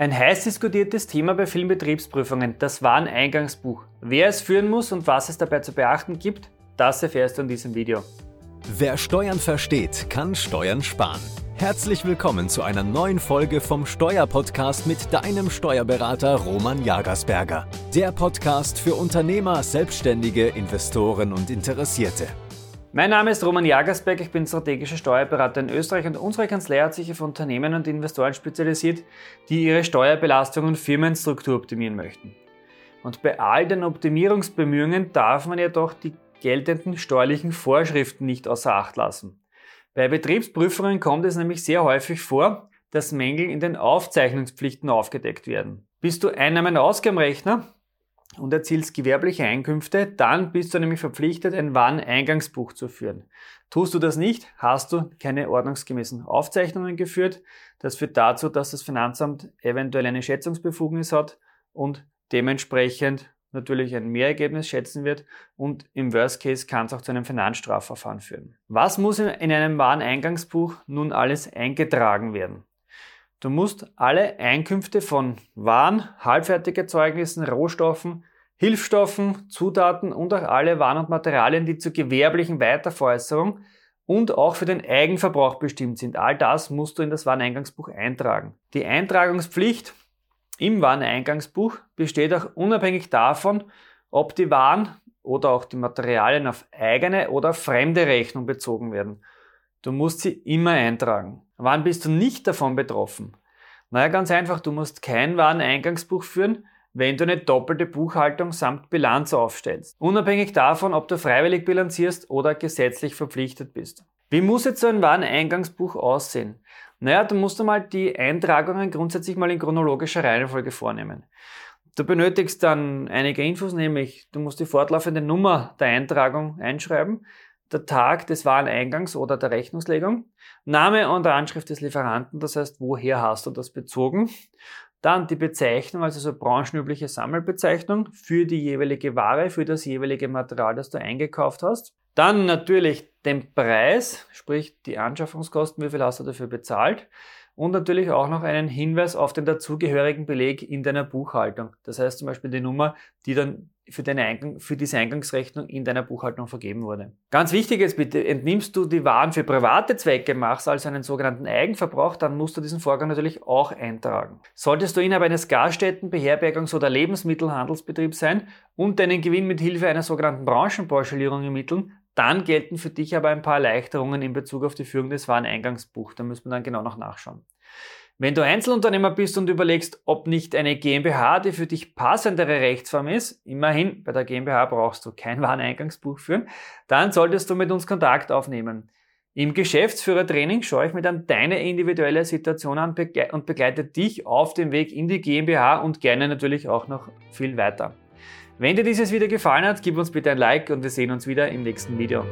Ein heiß diskutiertes Thema bei vielen Betriebsprüfungen, das Wareneingangsbuch. Wer es führen muss und was es dabei zu beachten gibt, das erfährst du in diesem Video. Wer Steuern versteht, kann Steuern sparen. Herzlich willkommen zu einer neuen Folge vom Steuerpodcast mit deinem Steuerberater Roman Jagersberger. Der Podcast für Unternehmer, Selbstständige, Investoren und Interessierte. Mein Name ist Roman Jagersberg, ich bin strategischer Steuerberater in Österreich und unsere Kanzlei hat sich auf Unternehmen und Investoren spezialisiert, die ihre Steuerbelastung und Firmenstruktur optimieren möchten. Und bei all den Optimierungsbemühungen darf man jedoch die geltenden steuerlichen Vorschriften nicht außer Acht lassen. Bei Betriebsprüfungen kommt es nämlich sehr häufig vor, dass Mängel in den Aufzeichnungspflichten aufgedeckt werden. Bist du Einnahmen- und erzielst gewerbliche Einkünfte, dann bist du nämlich verpflichtet, ein Wareneingangsbuch zu führen. Tust du das nicht, hast du keine ordnungsgemäßen Aufzeichnungen geführt. Das führt dazu, dass das Finanzamt eventuell eine Schätzungsbefugnis hat und dementsprechend natürlich ein Mehrergebnis schätzen wird und im Worst Case kann es auch zu einem Finanzstrafverfahren führen. Was muss in einem Wareneingangsbuch nun alles eingetragen werden? Du musst alle Einkünfte von Waren, Halbfertigerzeugnissen, Rohstoffen, Hilfsstoffen, Zutaten und auch alle Waren und Materialien, die zur gewerblichen Weiterveräußerung und auch für den Eigenverbrauch bestimmt sind. All das musst du in das Wareneingangsbuch eintragen. Die Eintragungspflicht im Wareneingangsbuch besteht auch unabhängig davon, ob die Waren oder auch die Materialien auf eigene oder fremde Rechnung bezogen werden. Du musst sie immer eintragen. Wann bist du nicht davon betroffen? Naja, ganz einfach, du musst kein Wareneingangsbuch führen, wenn du eine doppelte Buchhaltung samt Bilanz aufstellst. Unabhängig davon, ob du freiwillig bilanzierst oder gesetzlich verpflichtet bist. Wie muss jetzt so ein Wareneingangsbuch aussehen? Naja, du musst einmal die Eintragungen grundsätzlich mal in chronologischer Reihenfolge vornehmen. Du benötigst dann einige Infos, nämlich du musst die fortlaufende Nummer der Eintragung einschreiben, der Tag des Wareneingangs oder der Rechnungslegung, Name und Anschrift des Lieferanten, das heißt, woher hast du das bezogen, dann die Bezeichnung, also so branchenübliche Sammelbezeichnung für die jeweilige Ware, für das jeweilige Material, das du eingekauft hast. Dann natürlich den Preis, sprich die Anschaffungskosten, wie viel hast du dafür bezahlt und natürlich auch noch einen Hinweis auf den dazugehörigen Beleg in deiner Buchhaltung. Das heißt zum Beispiel die Nummer, die dann für, deine Eingang, für diese Eingangsrechnung in deiner Buchhaltung vergeben wurde. Ganz wichtig ist bitte, entnimmst du die Waren für private Zwecke, machst also einen sogenannten Eigenverbrauch, dann musst du diesen Vorgang natürlich auch eintragen. Solltest du Inhaber eines Gaststätten, Beherbergungs- oder Lebensmittelhandelsbetriebs sein und deinen Gewinn mit Hilfe einer sogenannten Branchenpauschalierung ermitteln, dann gelten für dich aber ein paar Erleichterungen in Bezug auf die Führung des Wareneingangsbuchs. Da müssen wir dann genau noch nachschauen. Wenn du Einzelunternehmer bist und überlegst, ob nicht eine GmbH die für dich passendere Rechtsform ist, immerhin, bei der GmbH brauchst du kein Wareneingangsbuch führen, dann solltest du mit uns Kontakt aufnehmen. Im Geschäftsführertraining schaue ich mir dann deine individuelle Situation an und begleite dich auf dem Weg in die GmbH und gerne natürlich auch noch viel weiter. Wenn dir dieses Video gefallen hat, gib uns bitte ein Like und wir sehen uns wieder im nächsten Video.